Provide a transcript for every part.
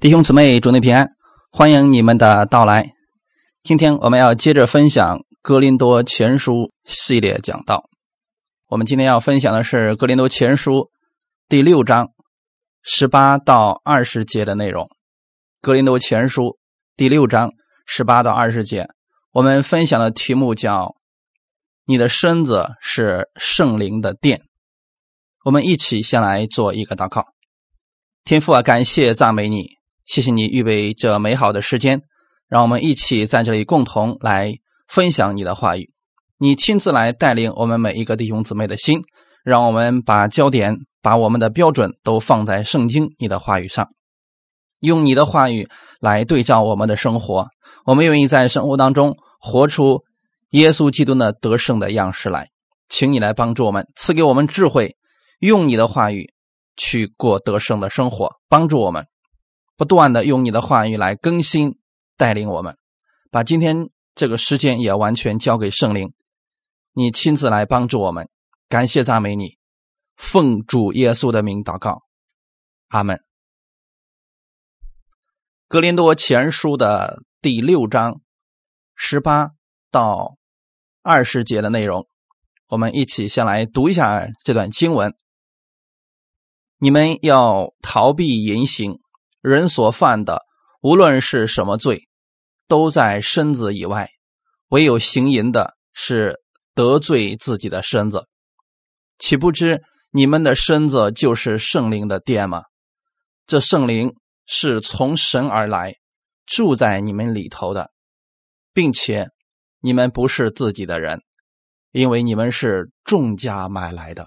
弟兄姊妹，祝你平安，欢迎你们的到来。今天我们要接着分享《哥林多前书》系列讲道。我们今天要分享的是《哥林多前书》第六章十八到二十节的内容。《哥林多前书》第六章十八到二十节，我们分享的题目叫“你的身子是圣灵的殿”。我们一起先来做一个祷告。天父啊，感谢赞美你。谢谢你预备这美好的时间，让我们一起在这里共同来分享你的话语。你亲自来带领我们每一个弟兄姊妹的心，让我们把焦点、把我们的标准都放在圣经你的话语上，用你的话语来对照我们的生活。我们愿意在生活当中活出耶稣基督的得胜的样式来。请你来帮助我们，赐给我们智慧，用你的话语去过得胜的生活，帮助我们。不断的用你的话语来更新带领我们，把今天这个时间也完全交给圣灵，你亲自来帮助我们。感谢赞美你，奉主耶稣的名祷告，阿门。格林多前书的第六章十八到二十节的内容，我们一起先来读一下这段经文。你们要逃避淫行。人所犯的，无论是什么罪，都在身子以外；唯有行淫的，是得罪自己的身子。岂不知你们的身子就是圣灵的殿吗？这圣灵是从神而来，住在你们里头的，并且你们不是自己的人，因为你们是重价买来的，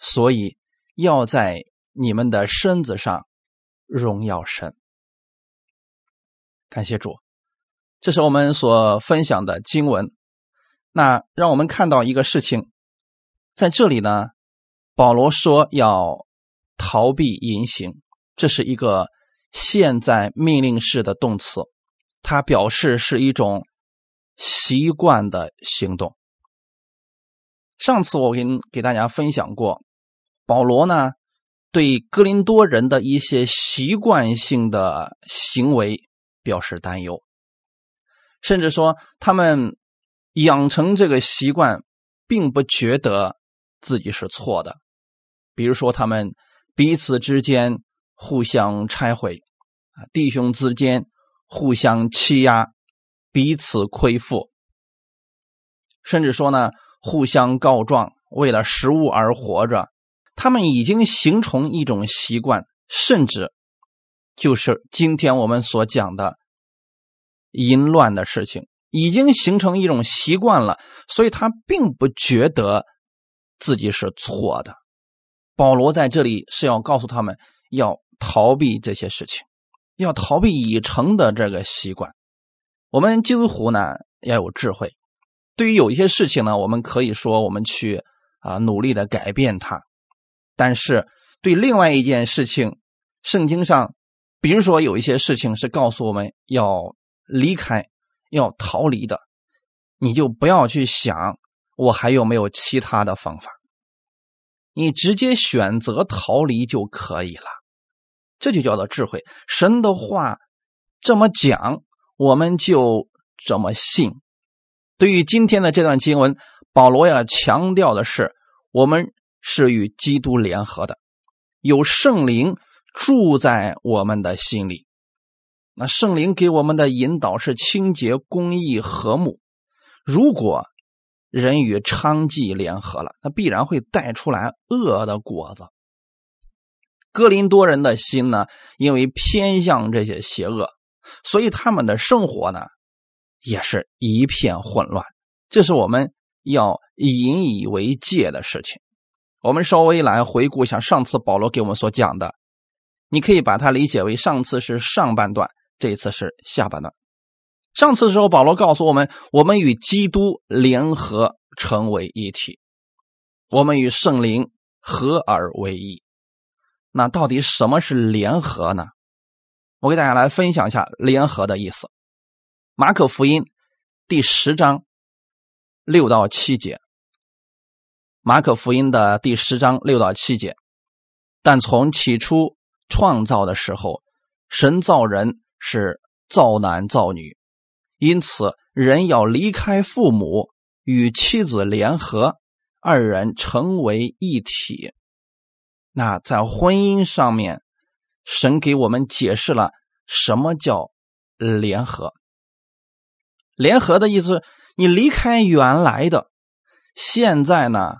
所以要在你们的身子上。荣耀神，感谢主，这是我们所分享的经文。那让我们看到一个事情，在这里呢，保罗说要逃避淫行，这是一个现在命令式的动词，它表示是一种习惯的行动。上次我跟给大家分享过，保罗呢。对哥林多人的一些习惯性的行为表示担忧，甚至说他们养成这个习惯，并不觉得自己是错的。比如说，他们彼此之间互相拆毁，啊，弟兄之间互相欺压，彼此亏负，甚至说呢，互相告状，为了食物而活着。他们已经形成一种习惯，甚至就是今天我们所讲的淫乱的事情，已经形成一种习惯了。所以他并不觉得自己是错的。保罗在这里是要告诉他们，要逃避这些事情，要逃避已成的这个习惯。我们基督徒呢要有智慧，对于有一些事情呢，我们可以说我们去啊努力的改变它。但是，对另外一件事情，圣经上，比如说有一些事情是告诉我们要离开、要逃离的，你就不要去想我还有没有其他的方法，你直接选择逃离就可以了。这就叫做智慧。神的话这么讲，我们就这么信。对于今天的这段经文，保罗要强调的是我们。是与基督联合的，有圣灵住在我们的心里。那圣灵给我们的引导是清洁、公义、和睦。如果人与娼妓联合了，那必然会带出来恶的果子。哥林多人的心呢，因为偏向这些邪恶，所以他们的生活呢，也是一片混乱。这是我们要引以为戒的事情。我们稍微来回顾一下上次保罗给我们所讲的，你可以把它理解为上次是上半段，这次是下半段。上次的时候，保罗告诉我们，我们与基督联合成为一体，我们与圣灵合而为一。那到底什么是联合呢？我给大家来分享一下联合的意思。马可福音第十章六到七节。马可福音的第十章六到七节，但从起初创造的时候，神造人是造男造女，因此人要离开父母，与妻子联合，二人成为一体。那在婚姻上面，神给我们解释了什么叫联合。联合的意思，你离开原来的，现在呢，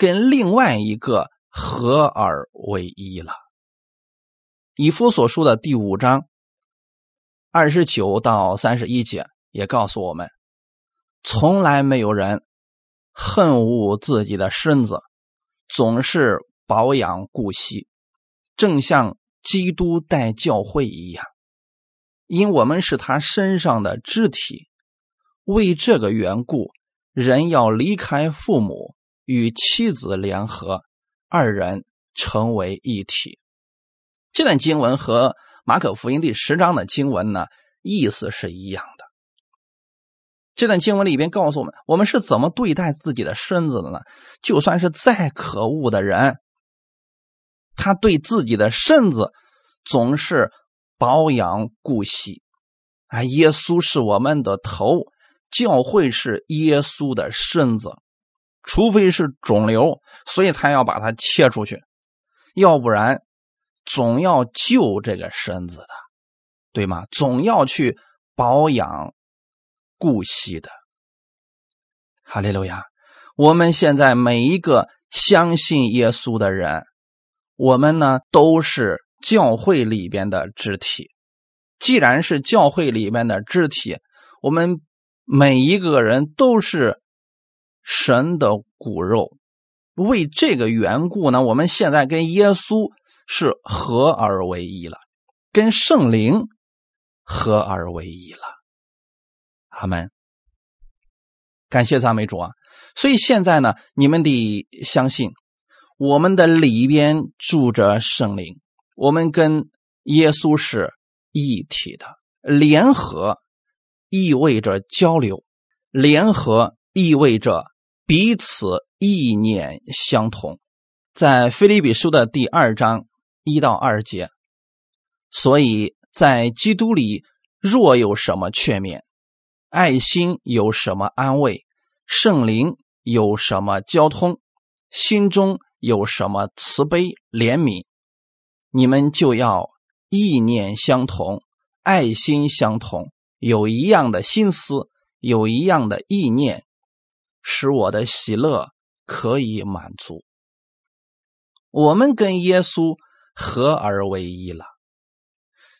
跟另外一个合而为一了。以夫所书的第五章二十九到三十一节也告诉我们，从来没有人恨恶自己的身子，总是保养顾惜，正像基督带教会一样，因我们是他身上的肢体。为这个缘故，人要离开父母，与妻子联合，二人成为一体。这段经文和马可福音第十章的经文呢，意思是一样的。这段经文里边告诉我们，我们是怎么对待自己的身子的呢？就算是再可恶的人，他对自己的身子总是保养顾惜。啊，耶稣是我们的头。教会是耶稣的身子，除非是肿瘤，所以才要把它切出去，要不然总要救这个身子的，对吗？总要去保养、顾惜的。哈利路亚！我们现在每一个相信耶稣的人，我们呢都是教会里边的肢体。既然是教会里面的肢体，我们。每一个人都是神的骨肉，为这个缘故呢，我们现在跟耶稣是合而为一了，跟圣灵合而为一了。阿门。感谢赞美主啊！所以现在呢，你们得相信，我们的里边住着圣灵，我们跟耶稣是一体的，联合。意味着交流，联合意味着彼此意念相同。在菲利比书的第二章一到二节，所以在基督里，若有什么劝勉，爱心有什么安慰，圣灵有什么交通，心中有什么慈悲怜悯，你们就要意念相同，爱心相同。有一样的心思，有一样的意念，使我的喜乐可以满足。我们跟耶稣合而为一了，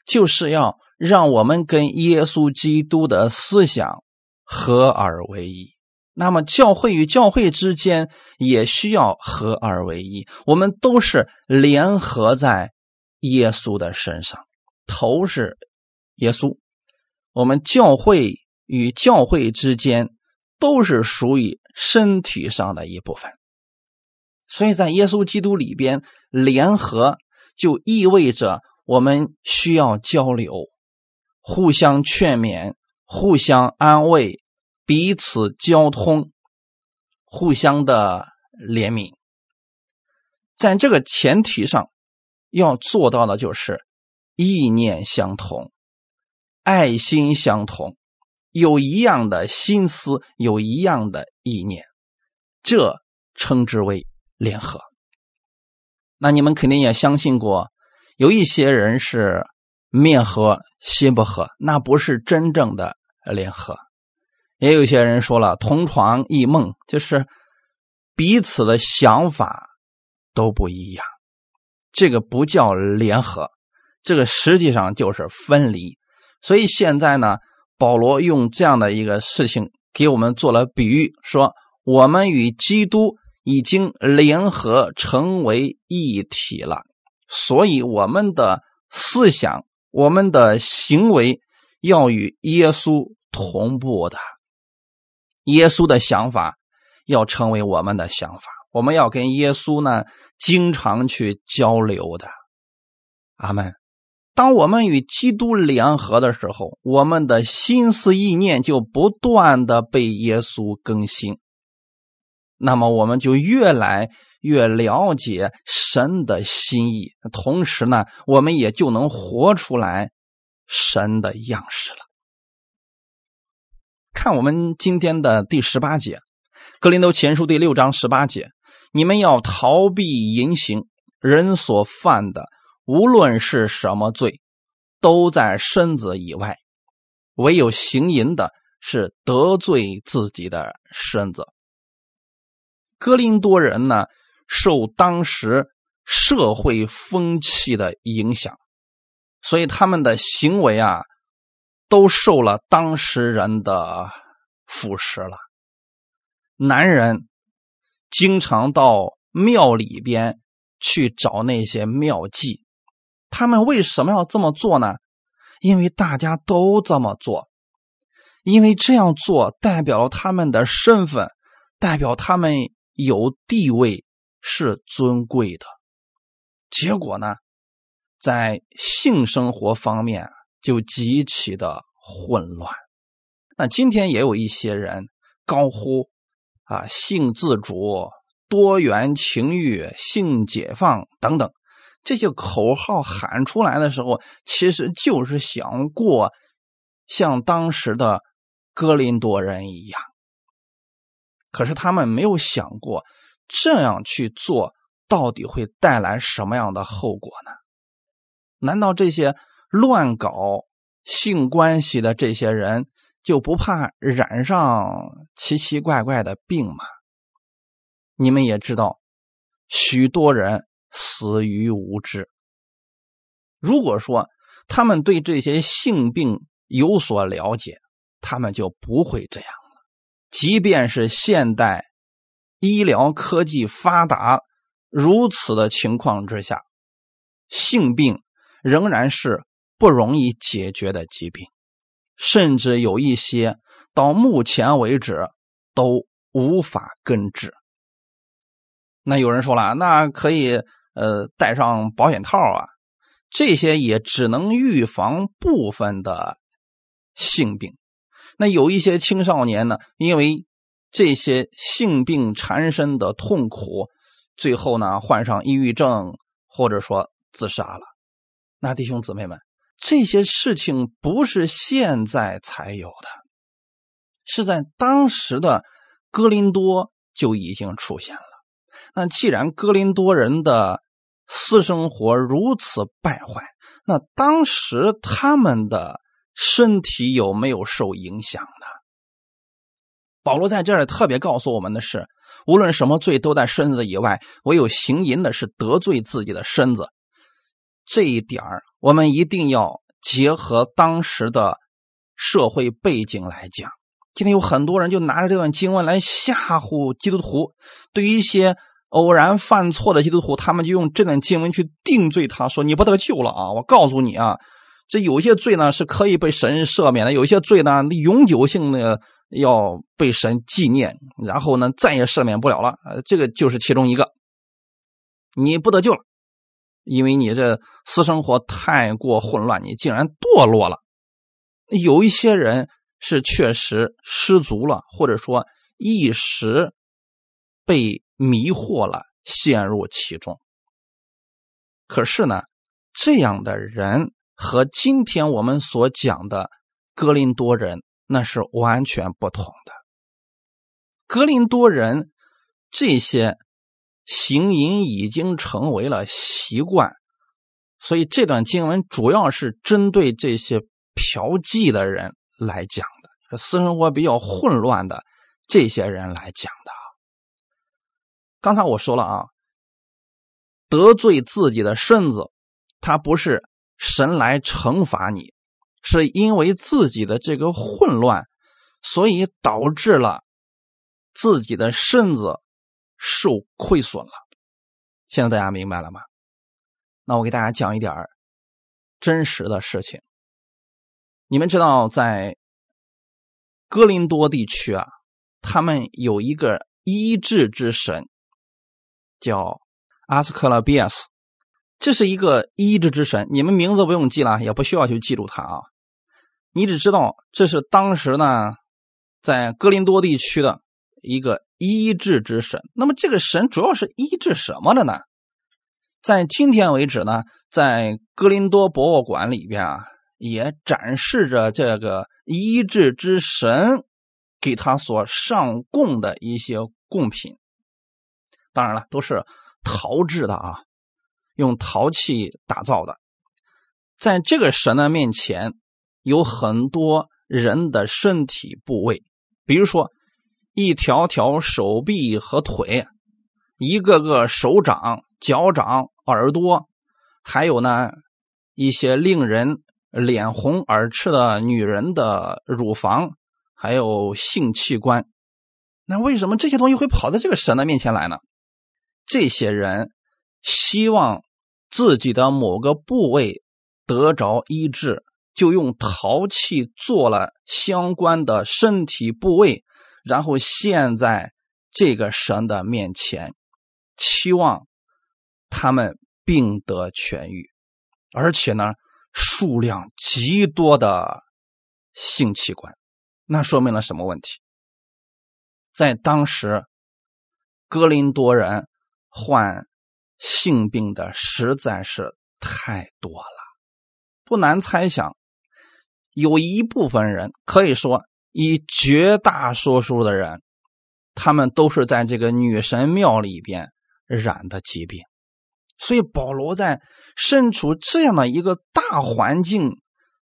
就是要让我们跟耶稣基督的思想合而为一。那么，教会与教会之间也需要合而为一。我们都是联合在耶稣的身上，头是耶稣。我们教会与教会之间都是属于身体上的一部分，所以在耶稣基督里边联合，就意味着我们需要交流，互相劝勉，互相安慰，彼此交通，互相的怜悯。在这个前提上，要做到的就是意念相同。爱心相同，有一样的心思，有一样的意念，这称之为联合。那你们肯定也相信过，有一些人是面和心不和，那不是真正的联合。也有些人说了，同床异梦，就是彼此的想法都不一样，这个不叫联合，这个实际上就是分离。所以现在呢，保罗用这样的一个事情给我们做了比喻，说我们与基督已经联合成为一体了，所以我们的思想、我们的行为要与耶稣同步的。耶稣的想法要成为我们的想法，我们要跟耶稣呢经常去交流的。阿门。当我们与基督联合的时候，我们的心思意念就不断的被耶稣更新，那么我们就越来越了解神的心意，同时呢，我们也就能活出来神的样式了。看我们今天的第十八节，《格林都前书》第六章十八节：你们要逃避淫行，人所犯的无论是什么罪，都在身子以外；唯有行淫的，是得罪自己的身子。哥林多人呢，受当时社会风气的影响，所以他们的行为啊，都受了当时人的腐蚀了。男人经常到庙里边去找那些庙妓，他们为什么要这么做呢？因为大家都这么做，因为这样做代表了他们的身份，代表他们。有地位是尊贵的，结果呢，在性生活方面就极其的混乱。那今天也有一些人高呼啊性自主、多元情欲、性解放等等这些口号喊出来的时候，其实就是想过像当时的哥林多人一样。可是他们没有想过，这样去做到底会带来什么样的后果呢？难道这些乱搞性关系的这些人就不怕染上奇奇怪怪的病吗？你们也知道，许多人死于无知。如果说他们对这些性病有所了解，他们就不会这样了。即便是现代医疗科技发达如此的情况之下，性病仍然是不容易解决的疾病，甚至有一些到目前为止都无法根治。那有人说了，那可以呃戴上保险套啊，这些也只能预防部分的性病。那有一些青少年呢，因为这些性病缠身的痛苦，最后呢患上抑郁症，或者说自杀了。那弟兄姊妹们，这些事情不是现在才有的，是在当时的哥林多就已经出现了。那既然哥林多人的私生活如此败坏，那当时他们的。身体有没有受影响呢？保罗在这儿特别告诉我们的是，无论什么罪都在身子以外，唯有行淫的是得罪自己的身子。这一点儿，我们一定要结合当时的社会背景来讲。今天有很多人就拿着这段经文来吓唬基督徒，对于一些偶然犯错的基督徒，他们就用这段经文去定罪他，说你不得救了啊！我告诉你啊。这有些罪呢是可以被神赦免的，有些罪呢永久性的要被神纪念，然后呢再也赦免不了了。这个就是其中一个，你不得救了，因为你这私生活太过混乱，你竟然堕落了。有一些人是确实失足了，或者说一时被迷惑了，陷入其中。可是呢，这样的人。和今天我们所讲的格林多人那是完全不同的。格林多人这些行淫已经成为了习惯，所以这段经文主要是针对这些嫖妓的人来讲的，私生活比较混乱的这些人来讲的。刚才我说了啊，得罪自己的身子，他不是。神来惩罚你，是因为自己的这个混乱，所以导致了自己的身子受亏损了。现在大家明白了吗？那我给大家讲一点真实的事情。你们知道，在哥林多地区啊，他们有一个医治之神，叫阿斯克拉比亚斯。这是一个医治之神，你们名字不用记了，也不需要去记住他啊。你只知道这是当时呢，在哥林多地区的一个医治之神。那么这个神主要是医治什么的呢？在今天为止呢，在哥林多博物馆里边啊，也展示着这个医治之神给他所上供的一些贡品。当然了，都是陶制的啊，用陶器打造的。在这个神的面前，有很多人的身体部位，比如说一条条手臂和腿，一个个手掌、脚掌、耳朵，还有呢一些令人脸红耳赤的女人的乳房，还有性器官。那为什么这些东西会跑到这个神的面前来呢？这些人希望自己的某个部位。得着医治，就用陶器做了相关的身体部位，然后献在这个神的面前，期望他们病得痊愈，而且呢，数量极多的性器官，那说明了什么问题？在当时，哥林多人患性病的实在是太多了。不难猜想，有一部分人可以说，以绝大多数的人，他们都是在这个女神庙里边染的疾病。所以保罗在身处这样的一个大环境、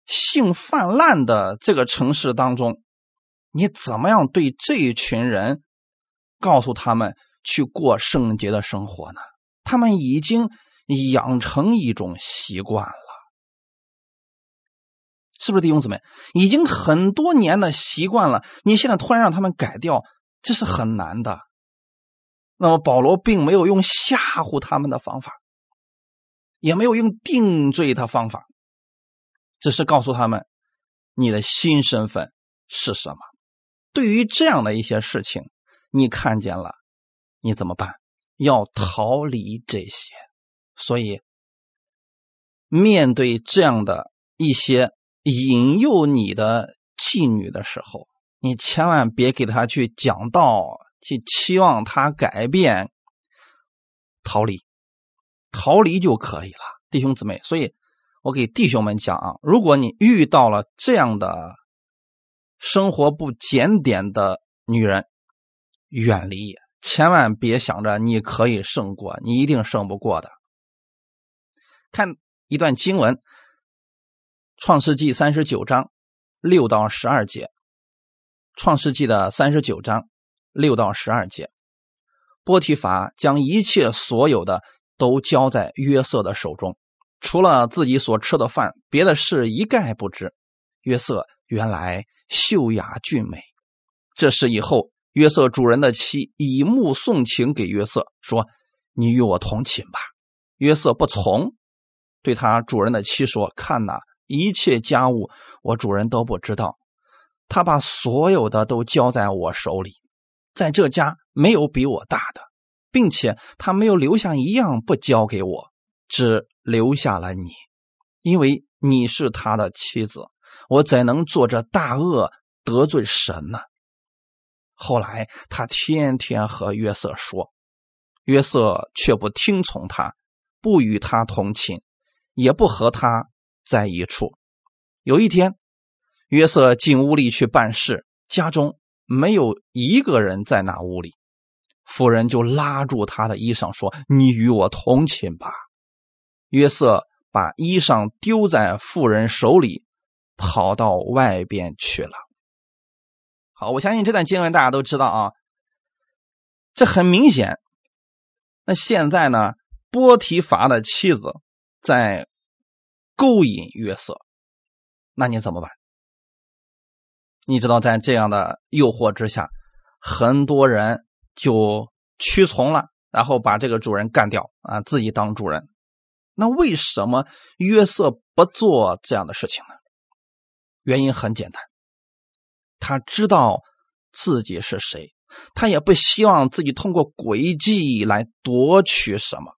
性泛滥的这个城市当中，你怎么样对这一群人告诉他们去过圣洁的生活呢？他们已经养成一种习惯了。是不是弟兄姊妹已经很多年的习惯了？你现在突然让他们改掉，这是很难的。那么保罗并没有用吓唬他们的方法，也没有用定罪的方法，只是告诉他们你的新身份是什么。对于这样的一些事情，你看见了，你怎么办？要逃离这些。所以面对这样的一些。引诱你的妓女的时候，你千万别给他去讲道，去期望他改变，逃离，逃离就可以了，弟兄姊妹。所以，我给弟兄们讲啊，如果你遇到了这样的生活不检点的女人，远离，千万别想着你可以胜过，你一定胜不过的。看一段经文。创世纪三十九章六到十二节，创世纪的三十九章六到十二节，波提法将一切所有的都交在约瑟的手中，除了自己所吃的饭，别的事一概不知。约瑟原来秀雅俊美，这事以后，约瑟主人的妻以目送情给约瑟，说：“你与我同寝吧。”约瑟不从，对他主人的妻说：“看哪。”一切家务，我主人都不知道。他把所有的都交在我手里，在这家没有比我大的，并且他没有留下一样不交给我，只留下了你，因为你是他的妻子。我怎能做这大恶得罪神呢？后来他天天和约瑟说，约瑟却不听从他，不与他同寝，也不和他。在一处，有一天，约瑟进屋里去办事，家中没有一个人在那屋里，妇人就拉住他的衣裳说：“你与我同寝吧。”约瑟把衣裳丢在妇人手里，跑到外边去了。好，我相信这段经文大家都知道啊，这很明显。那现在呢，波提乏的妻子在。勾引约瑟，那你怎么办？你知道，在这样的诱惑之下，很多人就屈从了，然后把这个主人干掉啊，自己当主人。那为什么约瑟不做这样的事情呢？原因很简单，他知道自己是谁，他也不希望自己通过诡计来夺取什么。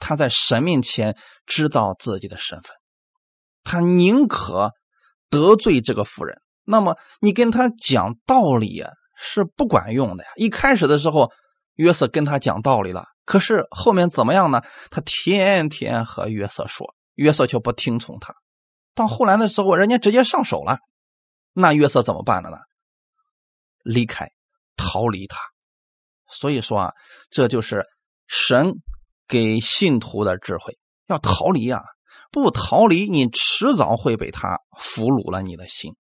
他在神面前知道自己的身份。他宁可得罪这个妇人，那么你跟他讲道理啊，是不管用的呀。一开始的时候，约瑟跟他讲道理了，可是后面怎么样呢？他天天和约瑟说，约瑟却不听从他。到后来的时候，人家直接上手了，那约瑟怎么办了呢？离开，逃离他。所以说啊，这就是神给信徒的智慧，要逃离啊！不逃离，你迟早会被他俘虏了你的心。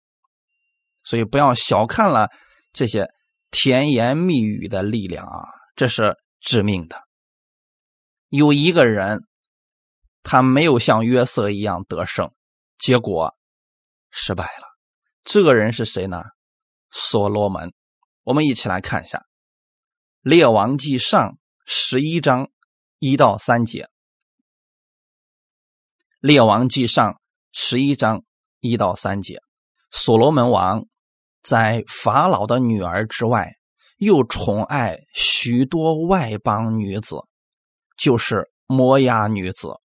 所以不要小看了这些甜言蜜语的力量啊，这是致命的。有一个人，他没有像约瑟一样得胜，结果失败了。这个人是谁呢？所罗门。我们一起来看一下《列王记上》十一章一到三节，《列王记上》十一章一到三节，所罗门王。在法老的女儿之外，又宠爱许多外邦女子，就是摩押女子、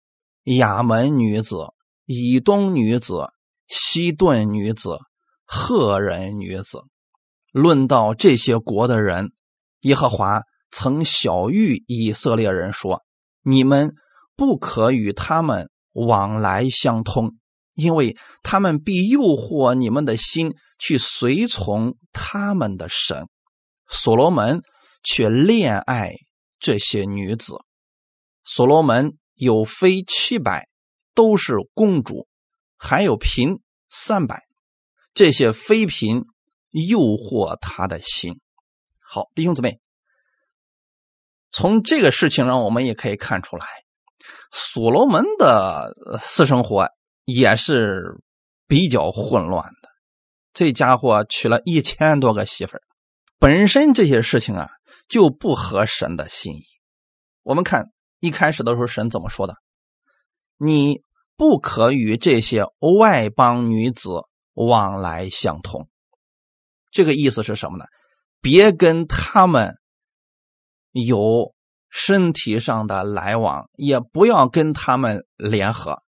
亚门女子、以东女子、西顿女子、赫人女子。论到这些国的人，耶和华曾晓谕以色列人说：“你们不可与他们往来相通，因为他们必诱惑你们的心。”去随从他们的神，所罗门却恋爱这些女子。所罗门有妃七百，都是公主，还有嫔三百。这些妃嫔诱惑他的心。好，弟兄姊妹，从这个事情上，我们也可以看出来，所罗门的私生活也是比较混乱的。这家伙娶了一千多个媳妇儿，本身这些事情啊就不合神的心意。我们看一开始的时候，神怎么说的？你不可与这些外邦女子往来相通。这个意思是什么呢？别跟他们有身体上的来往，也不要跟他们联合，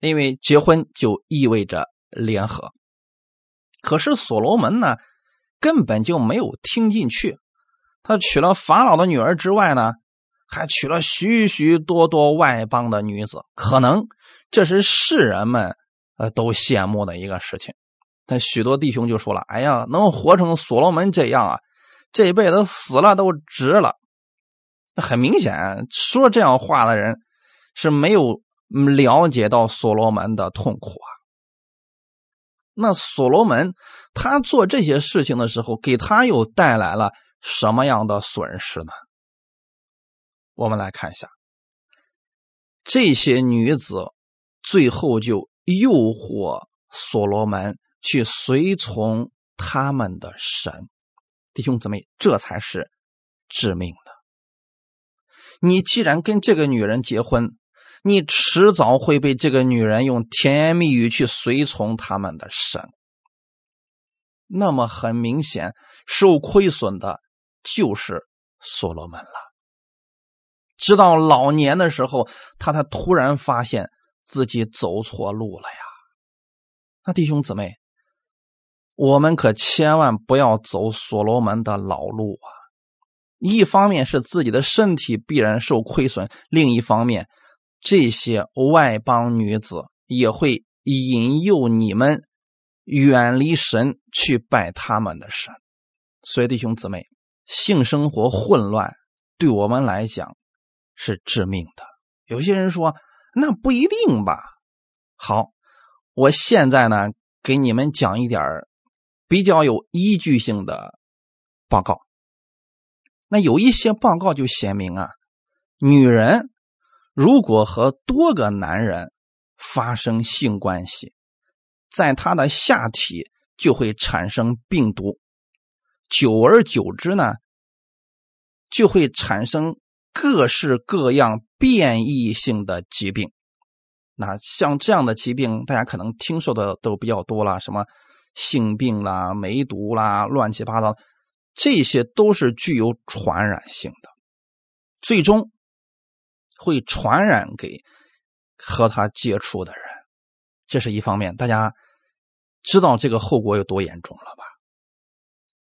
因为结婚就意味着联合。可是所罗门呢，根本就没有听进去。他娶了法老的女儿之外呢，还娶了许许多多外邦的女子。可能这是世人们呃都羡慕的一个事情。但许多弟兄就说了：“哎呀，能活成所罗门这样啊，这辈子死了都值了。”很明显，说这样话的人是没有了解到所罗门的痛苦啊。那所罗门他做这些事情的时候，给他又带来了什么样的损失呢？我们来看一下，这些女子最后就诱惑所罗门去随从他们的神，弟兄姊妹，这才是致命的。你既然跟这个女人结婚，你迟早会被这个女人用甜言蜜语去随从他们的神，那么很明显，受亏损的就是所罗门了。直到老年的时候，他才突然发现自己走错路了呀。那弟兄姊妹，我们可千万不要走所罗门的老路啊！一方面是自己的身体必然受亏损，另一方面。这些外邦女子也会引诱你们远离神，去拜他们的神。所以弟兄姊妹，性生活混乱对我们来讲是致命的。有些人说那不一定吧。好，我现在呢给你们讲一点比较有依据性的报告。那有一些报告就写明啊，女人。如果和多个男人发生性关系，在他的下体就会产生病毒，久而久之呢，就会产生各式各样变异性的疾病。那像这样的疾病，大家可能听说的都比较多了，什么性病啦、梅毒啦、乱七八糟，这些都是具有传染性的，最终。会传染给和他接触的人，这是一方面。大家知道这个后果有多严重了吧？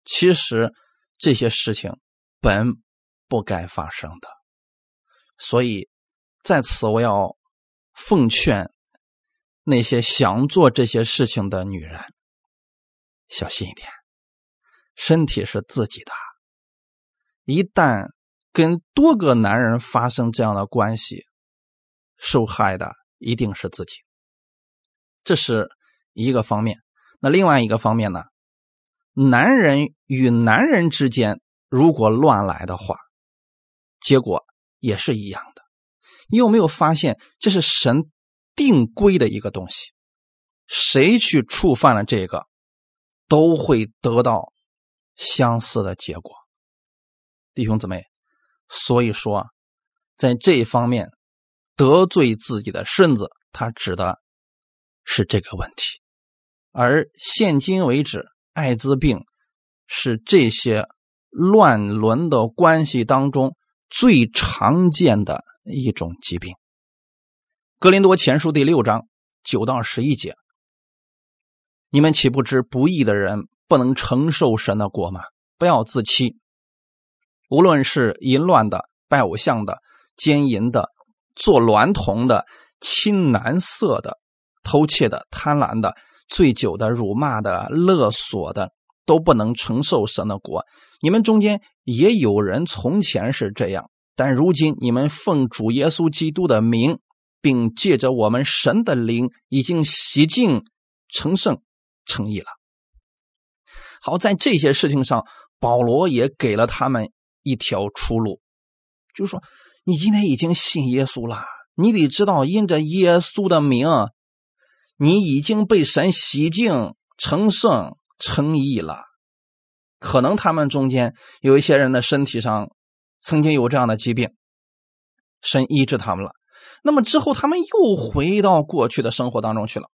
其实这些事情本不该发生的。所以在此，我要奉劝那些想做这些事情的女人，小心一点。身体是自己的，一旦跟多个男人发生这样的关系，受害的一定是自己。这是一个方面。那另外一个方面呢？男人与男人之间如果乱来的话，结果也是一样的。你有没有发现，这是神定规的一个东西？谁去触犯了这个，都会得到。相似的结果，弟兄姊妹，所以说，在这方面得罪自己的身子，他指的是这个问题。而现今为止，艾滋病是这些乱伦的关系当中最常见的一种疾病。格林多前书第六章九到十一节，你们岂不知不义的人？不能承受神的国吗？不要自欺。无论是淫乱的、拜偶像的、奸淫的、做娈童的、亲男色的、偷窃的、贪婪的、醉酒的、辱骂的、勒索的，都不能承受神的国。你们中间也有人从前是这样，但如今你们奉主耶稣基督的名，并借着我们神的灵，已经洗净、成圣、成义了。好，在这些事情上，保罗也给了他们一条出路，就是说，你今天已经信耶稣了，你得知道，因着耶稣的名，你已经被神洗净、成圣、成义了。可能他们中间有一些人的身体上曾经有这样的疾病，神医治他们了，那么之后他们又回到过去的生活当中去了。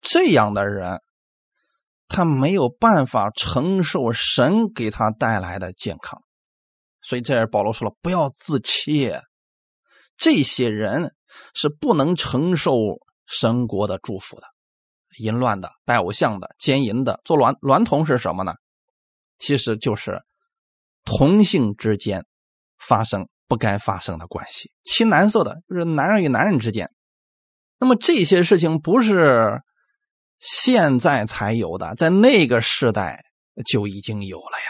这样的人。他没有办法承受神给他带来的健康，所以这儿保罗说了：“不要自欺，这些人是不能承受神国的祝福的。淫乱的、拜偶像的、奸淫的、做娈娈童是什么呢？其实就是同性之间发生不该发生的关系，其难色的，就是男人与男人之间。那么这些事情不是。”现在才有的，在那个时代就已经有了呀。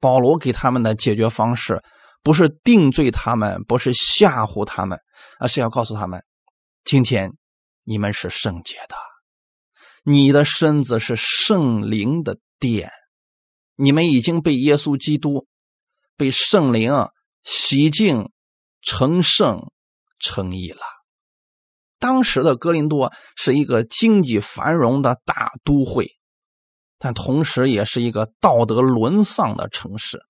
保罗给他们的解决方式，不是定罪他们，不是吓唬他们，而是要告诉他们：今天你们是圣洁的，你的身子是圣灵的殿，你们已经被耶稣基督、被圣灵洗净、成圣、成义了。当时的哥林多是一个经济繁荣的大都会，但同时也是一个道德沦丧的城市，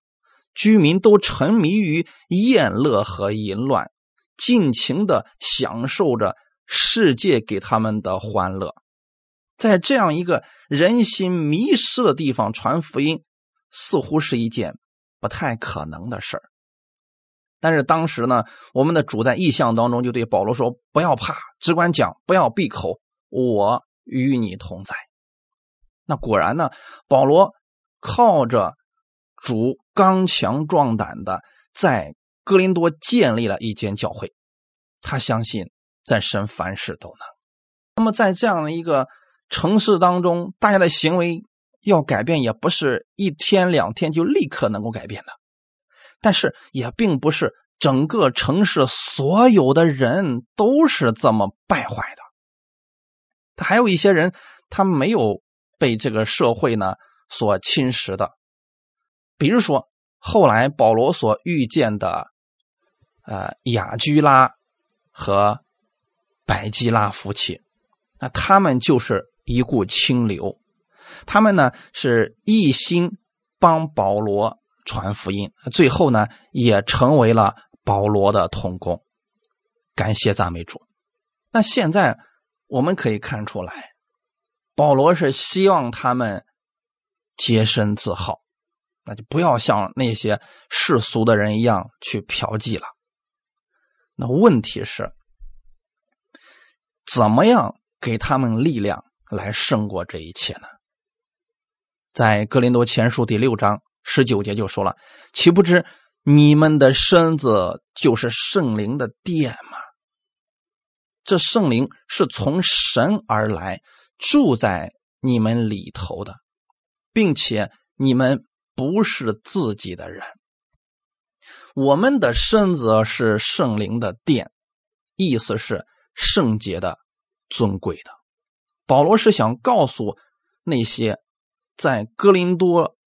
居民都沉迷于宴乐和淫乱，尽情的享受着世界给他们的欢乐。在这样一个人心迷失的地方传福音，似乎是一件不太可能的事儿。但是当时呢，我们的主在意象当中就对保罗说：“不要怕，只管讲，不要闭口，我与你同在。”那果然呢，保罗靠着主刚强壮胆的，在哥林多建立了一间教会。他相信在神凡事都能。那么在这样的一个城市当中，大家的行为要改变，也不是一天两天就立刻能够改变的。但是也并不是整个城市所有的人都是这么败坏的，他还有一些人，他没有被这个社会呢所侵蚀的。比如说，后来保罗所遇见的，呃，雅居拉和百基拉夫妻，那他们就是一股清流，他们呢是一心帮保罗。传福音，最后呢，也成为了保罗的同工。感谢赞美主。那现在我们可以看出来，保罗是希望他们洁身自好，那就不要像那些世俗的人一样去嫖妓了。那问题是，怎么样给他们力量来胜过这一切呢？在哥林多前书第六章十九节就说了：“岂不知你们的身子就是圣灵的殿吗？这圣灵是从神而来，住在你们里头的，并且你们不是自己的人。我们的身子是圣灵的殿，意思是圣洁的、尊贵的。保罗是想告诉那些。”在哥林多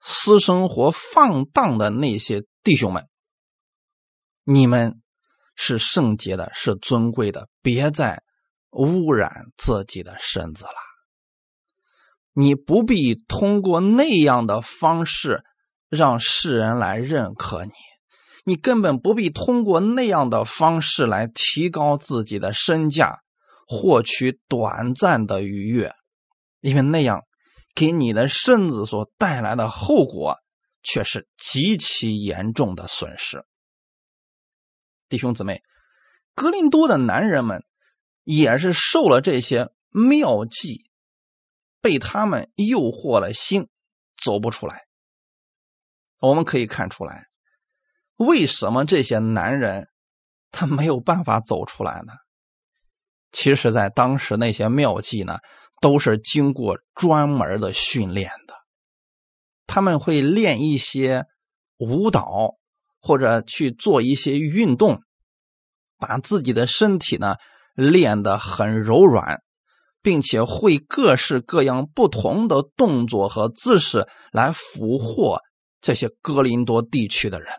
私生活放荡的那些弟兄们，你们是圣洁的，是尊贵的，别再污染自己的身子了。你不必通过那样的方式让世人来认可你，你根本不必通过那样的方式来提高自己的身价，获取短暂的愉悦。因为那样给你的身子所带来的后果，却是极其严重的损失。弟兄姊妹，格林多的男人们也是受了这些妙计，被他们诱惑了心，走不出来。我们可以看出来，为什么这些男人他没有办法走出来呢？其实，在当时那些妙计呢？都是经过专门的训练的，他们会练一些舞蹈，或者去做一些运动，把自己的身体呢练得很柔软，并且会各式各样不同的动作和姿势来俘获这些哥林多地区的人。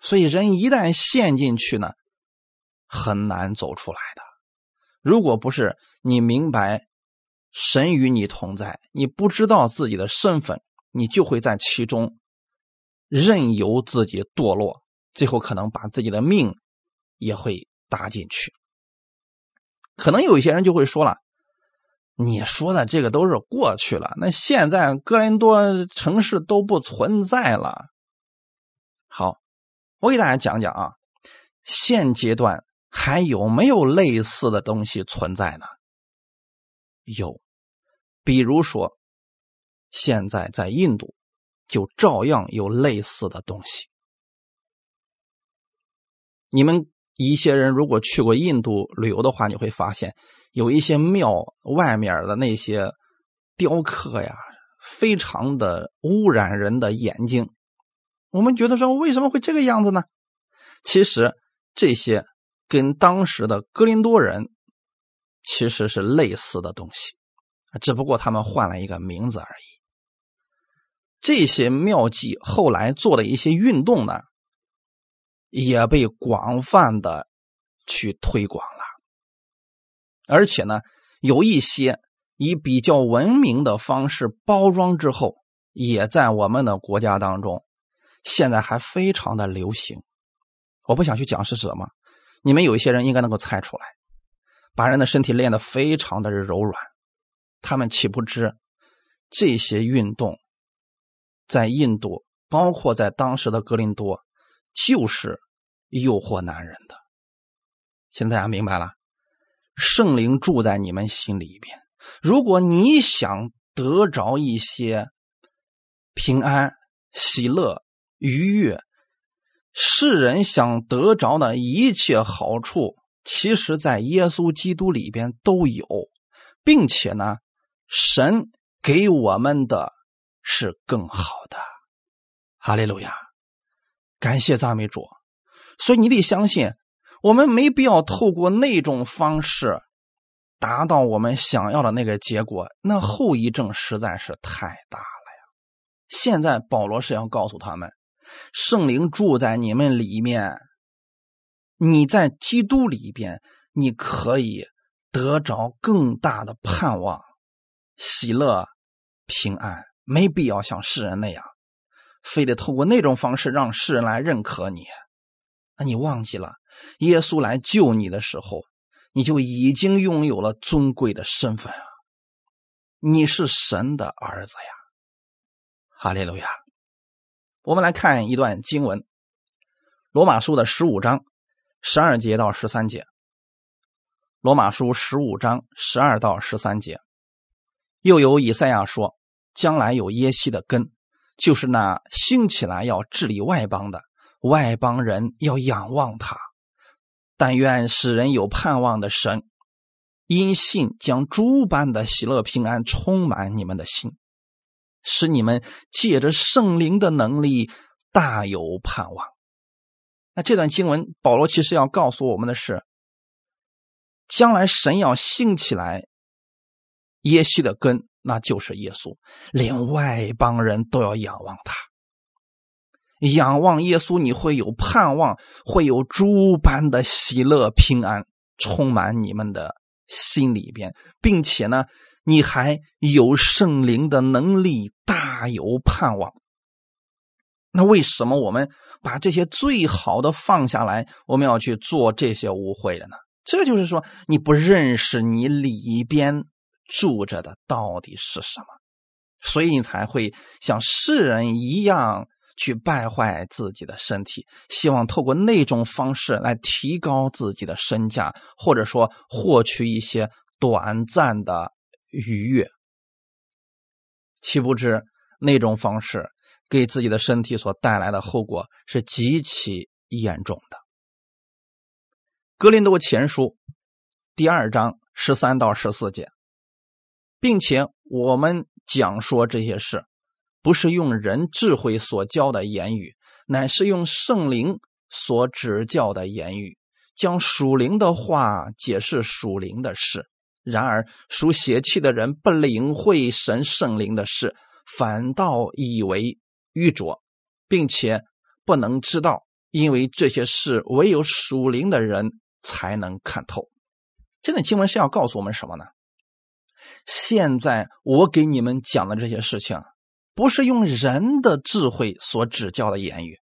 所以，人一旦陷进去呢，很难走出来的。如果不是。你明白，神与你同在，你不知道自己的身份，你就会在其中任由自己堕落，最后可能把自己的命也会搭进去。可能有一些人就会说了：“你说的这个都是过去了，那现在哥林多城市都不存在了。”好，我给大家讲讲啊，现阶段还有没有类似的东西存在呢？有，比如说，现在在印度，就照样有类似的东西。你们一些人如果去过印度旅游的话，你会发现有一些庙外面的那些雕刻呀，非常的污染人的眼睛。我们觉得说，为什么会这个样子呢？其实这些跟当时的哥林多人。其实是类似的东西，只不过他们换了一个名字而已。这些妙计后来做的一些运动呢，也被广泛的去推广了，而且呢，有一些以比较文明的方式包装之后，也在我们的国家当中，现在还非常的流行。我不想去讲是什么，你们有一些人应该能够猜出来。把人的身体练得非常的柔软，他们岂不知这些运动在印度，包括在当时的格林多，就是诱惑男人的。现在大家明白了，圣灵住在你们心里边。如果你想得着一些平安、喜乐、愉悦，世人想得着的一切好处。其实，在耶稣基督里边都有，并且呢，神给我们的是更好的。哈利路亚，感谢赞美主。所以你得相信，我们没必要透过那种方式达到我们想要的那个结果，那后遗症实在是太大了呀。现在保罗是要告诉他们，圣灵住在你们里面。你在基督里边，你可以得着更大的盼望、喜乐、平安，没必要像世人那样，非得透过那种方式让世人来认可你。那你忘记了，耶稣来救你的时候，你就已经拥有了尊贵的身份啊！你是神的儿子呀！哈利路亚！我们来看一段经文，《罗马书》的十五章。十二节到十三节，《罗马书》十五章十二到十三节，又有以赛亚说，将来有耶西的根，就是那兴起来要治理外邦的，外邦人要仰望他。但愿使人有盼望的神，因信将诸般的喜乐平安充满你们的心，使你们借着圣灵的能力大有盼望。那这段经文，保罗其实要告诉我们的是，将来神要兴起来耶西的根，那就是耶稣，连外邦人都要仰望他。仰望耶稣，你会有盼望，会有诸般的喜乐平安充满你们的心里边，并且呢，你还有圣灵的能力，大有盼望。那为什么我们把这些最好的放下来，我们要去做这些污秽的呢？这就是说，你不认识你里边住着的到底是什么，所以你才会像世人一样。去败坏自己的身体，希望透过那种方式来提高自己的身价，或者说获取一些短暂的愉悦，岂不知那种方式给自己的身体所带来的后果是极其严重的。格林多前书第二章十三到十四节，并且我们讲说这些事。不是用人智慧所教的言语，乃是用圣灵所指教的言语，将属灵的话解释属灵的事。然而属邪气的人不领会神圣灵的事，反倒以为愚拙，并且不能知道，因为这些事唯有属灵的人才能看透。这段经文是要告诉我们什么呢？现在我给你们讲的这些事情。不是用人的智慧所指教的言语，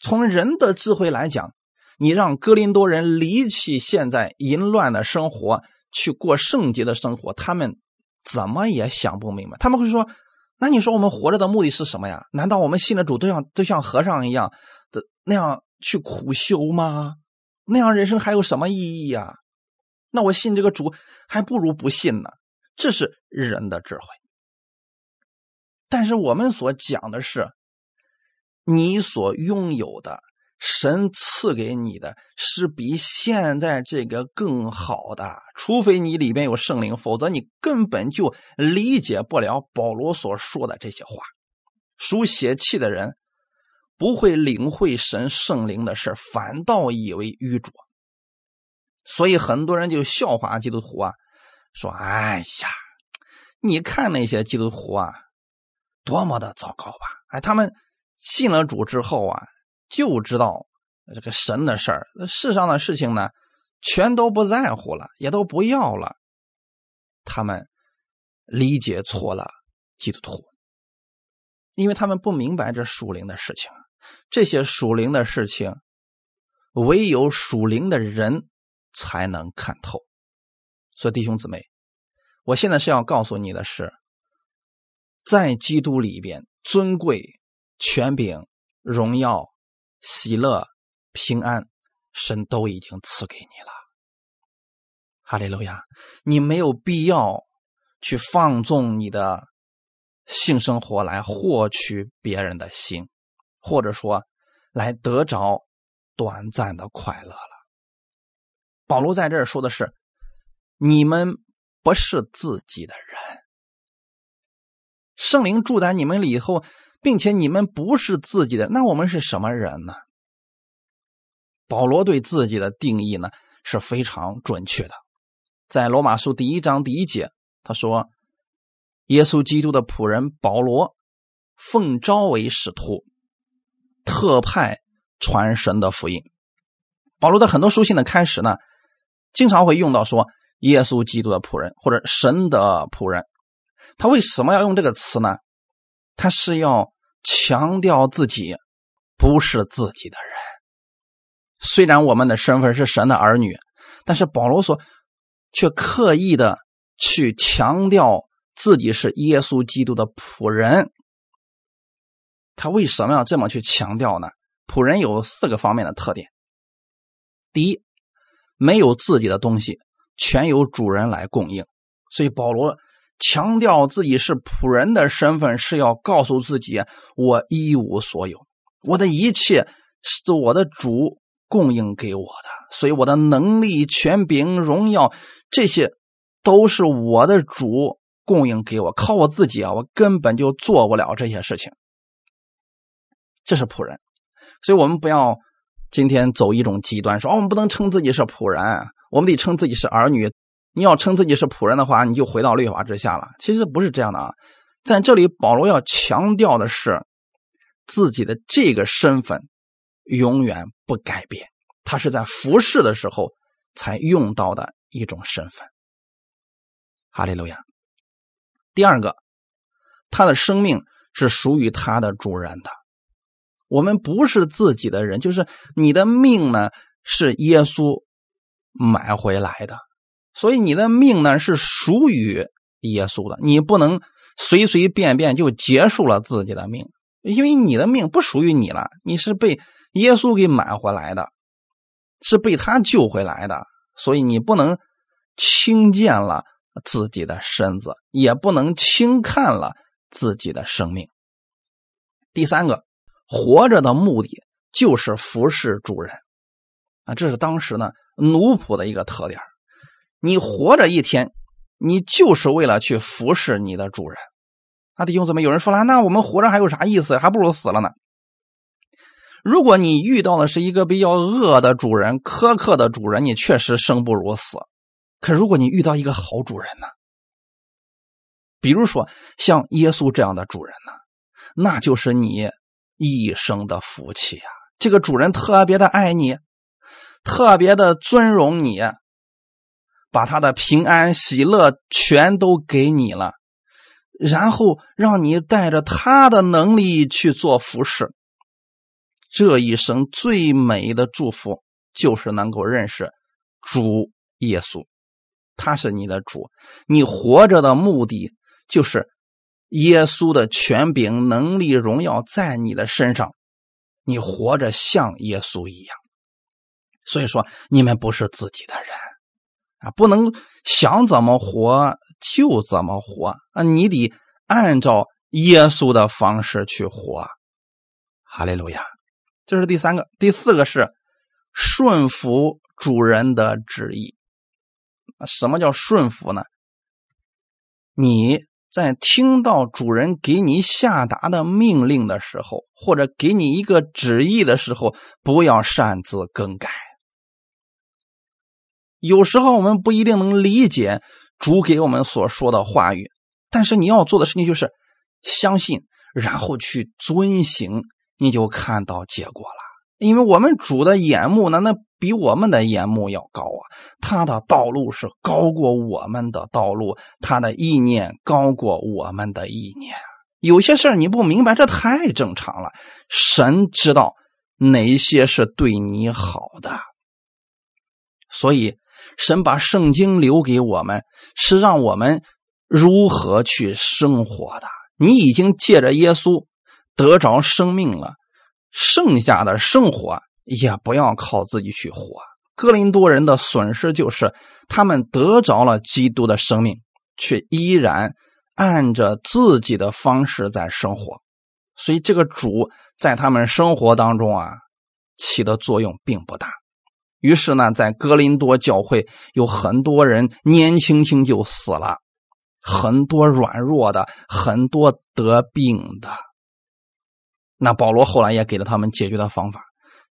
从人的智慧来讲，你让哥林多人离弃现在淫乱的生活，去过圣洁的生活，他们怎么也想不明白。他们会说：“那你说我们活着的目的是什么呀？难道我们信的主都像都像和尚一样的那样去苦修吗？那样人生还有什么意义呀？那我信这个主还不如不信呢。”这是人的智慧。但是我们所讲的是，你所拥有的，神赐给你的是比现在这个更好的。除非你里边有圣灵，否则你根本就理解不了保罗所说的这些话。属血气的人不会领会神圣灵的事，反倒以为愚拙。所以很多人就笑话基督徒啊，说：“哎呀，你看那些基督徒啊。”多么的糟糕吧！哎，他们信了主之后啊，就知道这个神的事儿，世上的事情呢，全都不在乎了，也都不要了。他们理解错了基督徒，因为他们不明白这属灵的事情，这些属灵的事情，唯有属灵的人才能看透。所以弟兄姊妹，我现在是要告诉你的是。在基督里边，尊贵、权柄、荣耀、喜乐、平安，神都已经赐给你了。哈利路亚！你没有必要去放纵你的性生活来获取别人的心，或者说来得着短暂的快乐了。保罗在这儿说的是：你们不是自己的人。圣灵住在你们里以后，并且你们不是自己的，那我们是什么人呢？保罗对自己的定义呢是非常准确的，在罗马书第一章第一节，他说：“耶稣基督的仆人保罗，奉召为使徒，特派传神的福音。”保罗的很多书信的开始呢，经常会用到说“耶稣基督的仆人”或者“神的仆人”。他为什么要用这个词呢？他是要强调自己不是自己的人。虽然我们的身份是神的儿女，但是保罗所却刻意的去强调自己是耶稣基督的仆人。他为什么要这么去强调呢？仆人有四个方面的特点：第一，没有自己的东西，全由主人来供应。所以保罗。强调自己是仆人的身份，是要告诉自己：我一无所有，我的一切是我的主供应给我的，所以我的能力、权柄、荣耀，这些都是我的主供应给我。靠我自己啊，我根本就做不了这些事情。这是仆人，所以我们不要今天走一种极端，说哦，我们不能称自己是仆人，我们得称自己是儿女。你要称自己是仆人的话，你就回到律法之下了。其实不是这样的啊，在这里保罗要强调的是自己的这个身份永远不改变，他是在服侍的时候才用到的一种身份。哈利路亚。第二个，他的生命是属于他的主人的。我们不是自己的人，就是你的命呢是耶稣买回来的。所以你的命呢是属于耶稣的，你不能随随便便就结束了自己的命，因为你的命不属于你了，你是被耶稣给买回来的，是被他救回来的，所以你不能轻贱了自己的身子，也不能轻看了自己的生命。第三个，活着的目的就是服侍主人啊，这是当时呢奴仆的一个特点。你活着一天，你就是为了去服侍你的主人。啊，弟兄姊妹，有人说了，那我们活着还有啥意思？还不如死了呢。如果你遇到的是一个比较恶的主人、苛刻的主人，你确实生不如死。可如果你遇到一个好主人呢？比如说像耶稣这样的主人呢，那就是你一生的福气啊！这个主人特别的爱你，特别的尊荣你。把他的平安喜乐全都给你了，然后让你带着他的能力去做服饰。这一生最美的祝福就是能够认识主耶稣，他是你的主。你活着的目的就是耶稣的权柄、能力、荣耀在你的身上，你活着像耶稣一样。所以说，你们不是自己的人。啊，不能想怎么活就怎么活啊！你得按照耶稣的方式去活。哈利路亚，这是第三个。第四个是顺服主人的旨意。什么叫顺服呢？你在听到主人给你下达的命令的时候，或者给你一个旨意的时候，不要擅自更改。有时候我们不一定能理解主给我们所说的话语，但是你要做的事情就是相信，然后去遵行，你就看到结果了。因为我们主的眼目呢，那比我们的眼目要高啊，他的道路是高过我们的道路，他的意念高过我们的意念。有些事儿你不明白，这太正常了。神知道哪些是对你好的，所以。神把圣经留给我们，是让我们如何去生活的。你已经借着耶稣得着生命了，剩下的生活也不要靠自己去活。哥林多人的损失就是他们得着了基督的生命，却依然按着自己的方式在生活，所以这个主在他们生活当中啊起的作用并不大。于是呢，在哥林多教会有很多人年轻轻就死了，很多软弱的，很多得病的。那保罗后来也给了他们解决的方法，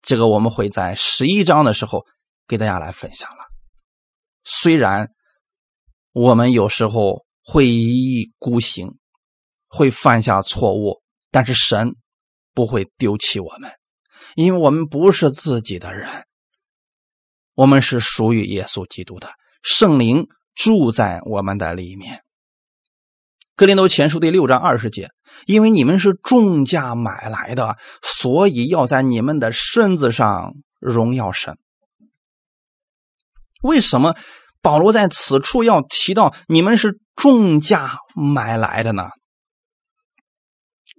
这个我们会在十一章的时候给大家来分享了。虽然我们有时候会一意孤行，会犯下错误，但是神不会丢弃我们，因为我们不是自己的人。我们是属于耶稣基督的，圣灵住在我们的里面。格林多前书第六章二十节，因为你们是重价买来的，所以要在你们的身子上荣耀神。为什么保罗在此处要提到你们是重价买来的呢？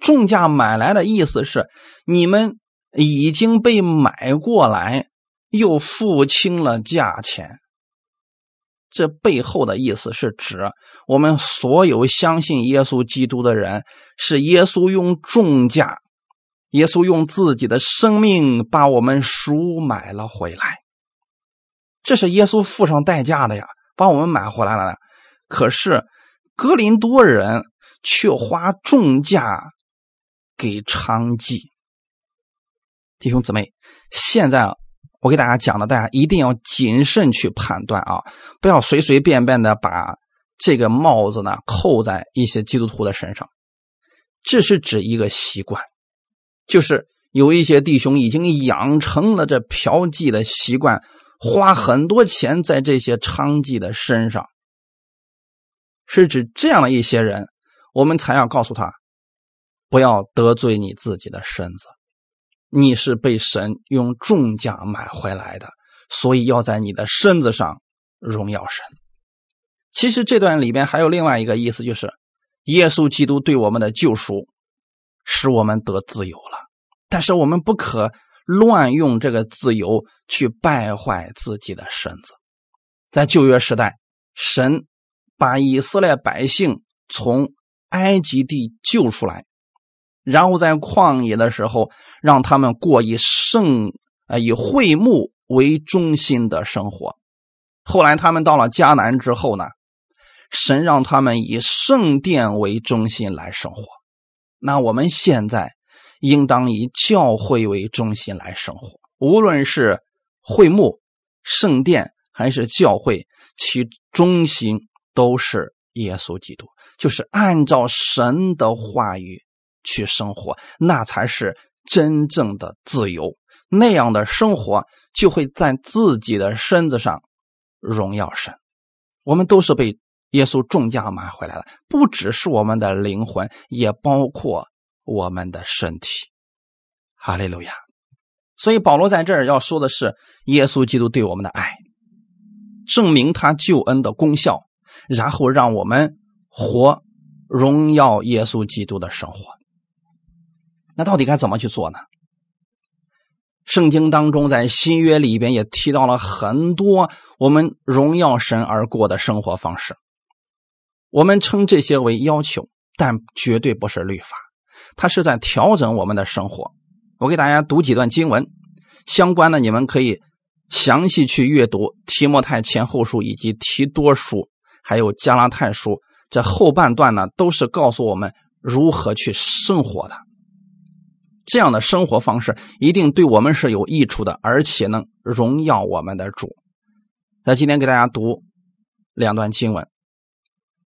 重价买来的意思是你们已经被买过来。又付清了价钱，这背后的意思是指我们所有相信耶稣基督的人，是耶稣用重价，耶稣用自己的生命把我们赎买了回来。这是耶稣付上代价的呀，把我们买回来了。可是格林多人却花重价给娼妓。弟兄姊妹，现在。我给大家讲的，大家一定要谨慎去判断啊，不要随随便便的把这个帽子呢扣在一些基督徒的身上。这是指一个习惯，就是有一些弟兄已经养成了这嫖妓的习惯，花很多钱在这些娼妓的身上。是指这样的一些人，我们才要告诉他，不要得罪你自己的身子。你是被神用重价买回来的，所以要在你的身子上荣耀神。其实这段里边还有另外一个意思，就是耶稣基督对我们的救赎，使我们得自由了。但是我们不可乱用这个自由去败坏自己的身子。在旧约时代，神把以色列百姓从埃及地救出来，然后在旷野的时候。让他们过以圣啊以会幕为中心的生活。后来他们到了迦南之后呢，神让他们以圣殿为中心来生活。那我们现在应当以教会为中心来生活。无论是会幕、圣殿还是教会，其中心都是耶稣基督，就是按照神的话语去生活，那才是。真正的自由，那样的生活就会在自己的身子上荣耀神。我们都是被耶稣重价买回来的，不只是我们的灵魂，也包括我们的身体。哈利路亚！所以保罗在这儿要说的是耶稣基督对我们的爱，证明他救恩的功效，然后让我们活荣耀耶稣基督的生活。那到底该怎么去做呢？圣经当中在新约里边也提到了很多我们荣耀神而过的生活方式，我们称这些为要求，但绝对不是律法，它是在调整我们的生活。我给大家读几段经文，相关的你们可以详细去阅读提摩太前后书以及提多书，还有加拉太书，这后半段呢都是告诉我们如何去生活的。这样的生活方式一定对我们是有益处的，而且能荣耀我们的主。在今天给大家读两段经文，《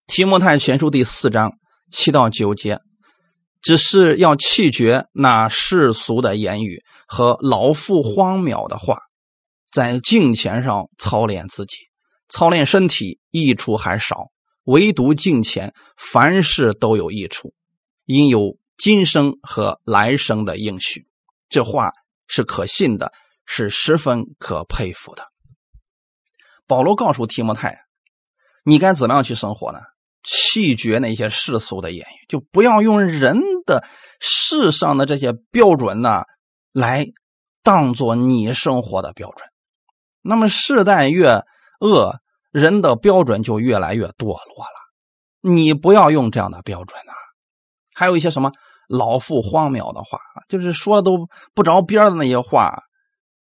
提摩太前书》第四章七到九节，只是要弃绝那世俗的言语和老妇荒谬的话，在敬钱上操练自己，操练身体益处还少，唯独敬钱，凡事都有益处，因有。今生和来生的应许，这话是可信的，是十分可佩服的。保罗告诉提摩太：“你该怎么样去生活呢？弃绝那些世俗的言语，就不要用人的世上的这些标准呢，来当做你生活的标准。那么世代越恶，人的标准就越来越堕落了。你不要用这样的标准啊！还有一些什么？”老妇荒谬的话，就是说都不着边的那些话，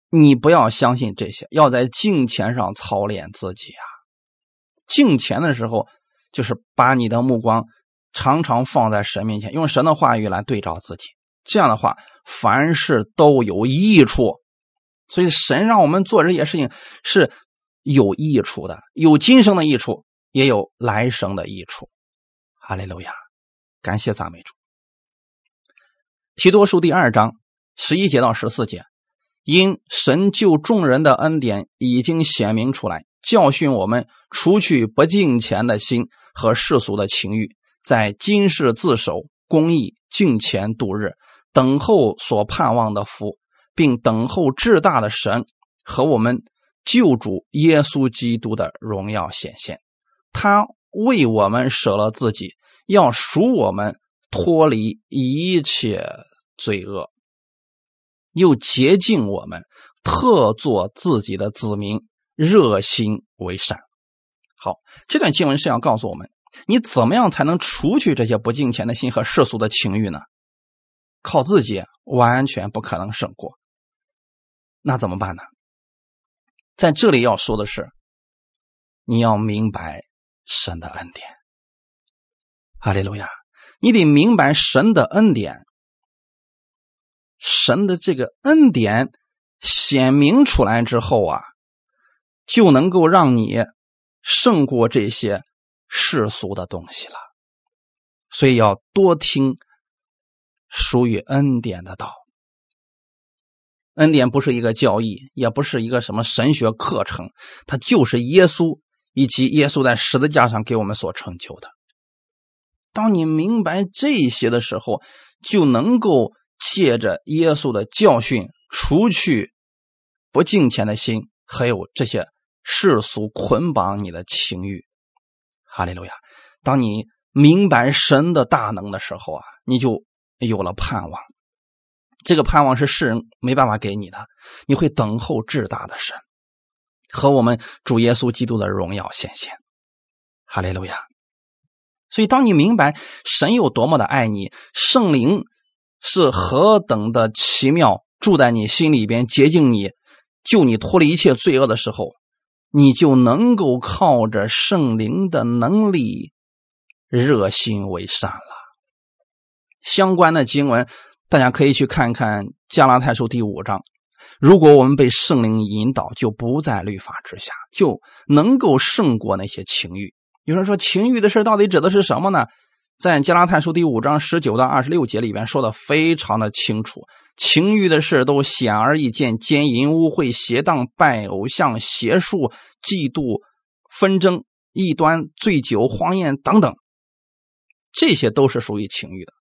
你不要相信这些，要在敬钱上操练自己啊！敬钱的时候，就是把你的目光常常放在神面前，用神的话语来对照自己，这样的话，凡事都有益处。所以，神让我们做这些事情是有益处的，有今生的益处，也有来生的益处。哈利路亚，感谢赞美主。提多书第二章十一节到十四节，因神救众人的恩典已经显明出来，教训我们除去不敬钱的心和世俗的情欲，在今世自守、公义、敬钱度日，等候所盼望的福，并等候至大的神和我们救主耶稣基督的荣耀显现。他为我们舍了自己，要赎我们。脱离一切罪恶，又洁净我们，特作自己的子民，热心为善。好，这段经文是要告诉我们，你怎么样才能除去这些不敬虔的心和世俗的情欲呢？靠自己完全不可能胜过。那怎么办呢？在这里要说的是，你要明白神的恩典。哈利路亚！你得明白神的恩典，神的这个恩典显明出来之后啊，就能够让你胜过这些世俗的东西了。所以要多听属于恩典的道。恩典不是一个教义，也不是一个什么神学课程，它就是耶稣以及耶稣在十字架上给我们所成就的。当你明白这些的时候，就能够借着耶稣的教训，除去不敬虔的心，还有这些世俗捆绑你的情欲。哈利路亚！当你明白神的大能的时候啊，你就有了盼望。这个盼望是世人没办法给你的，你会等候至大的神和我们主耶稣基督的荣耀显现。哈利路亚！所以，当你明白神有多么的爱你，圣灵是何等的奇妙，住在你心里边，洁净你，救你脱离一切罪恶的时候，你就能够靠着圣灵的能力，热心为善了。相关的经文。大家可以去看看《加拉太书》第五章。如果我们被圣灵引导，就不在律法之下，就能够胜过那些情欲。有人说，情欲的事到底指的是什么呢？在《加拉太书》第五章十九到二十六节里边说的非常的清楚，情欲的事都显而易见：奸淫、污秽、邪荡、拜偶像、邪术、嫉妒、纷争、异端、醉酒、荒宴等等，这些都是属于情欲的。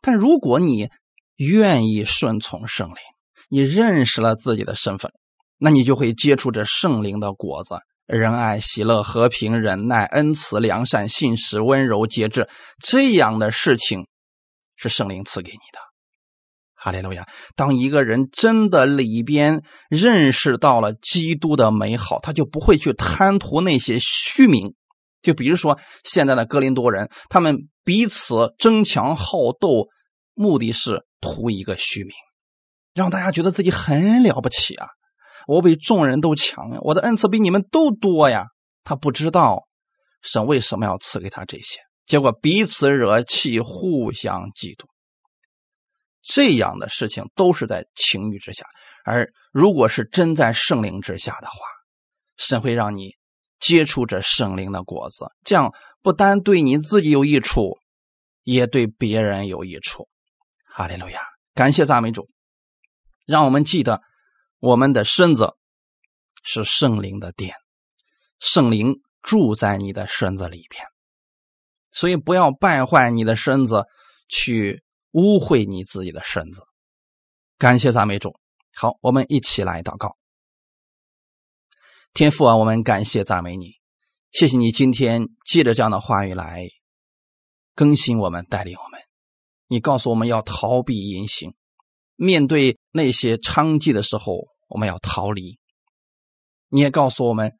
但如果你愿意顺从圣灵，你认识了自己的身份，那你就会接触这圣灵的果子：仁爱、喜乐、和平、忍耐、恩慈、良善、信实、温柔、节制。这样的事情是圣灵赐给你的。哈利路亚！当一个人真的里边认识到了基督的美好，他就不会去贪图那些虚名。就比如说现在的哥林多人，他们彼此争强好斗，目的是。图一个虚名，让大家觉得自己很了不起啊！我比众人都强呀，我的恩赐比你们都多呀。他不知道神为什么要赐给他这些，结果彼此惹气，互相嫉妒。这样的事情都是在情欲之下，而如果是真在圣灵之下的话，神会让你接触这圣灵的果子，这样不单对你自己有益处，也对别人有益处。哈利路亚，感谢赞美主，让我们记得我们的身子是圣灵的殿，圣灵住在你的身子里边，所以不要败坏你的身子，去污秽你自己的身子。感谢赞美主，好，我们一起来祷告。天父啊，我们感谢赞美你，谢谢你今天借着这样的话语来更新我们，带领我们。你告诉我们要逃避淫行，面对那些娼妓的时候，我们要逃离。你也告诉我们，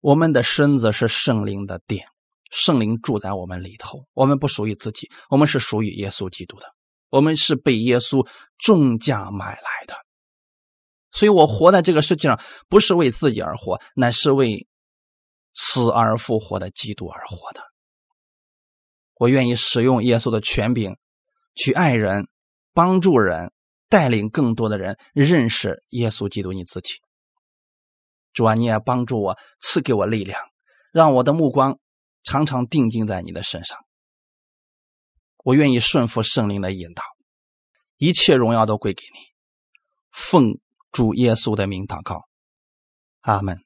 我们的身子是圣灵的殿，圣灵住在我们里头，我们不属于自己，我们是属于耶稣基督的，我们是被耶稣重价买来的。所以我活在这个世界上，不是为自己而活，乃是为死而复活的基督而活的。我愿意使用耶稣的权柄。去爱人，帮助人，带领更多的人认识耶稣基督你自己。主啊，你也帮助我，赐给我力量，让我的目光常常定睛在你的身上。我愿意顺服圣灵的引导，一切荣耀都归给你。奉主耶稣的名祷告，阿门。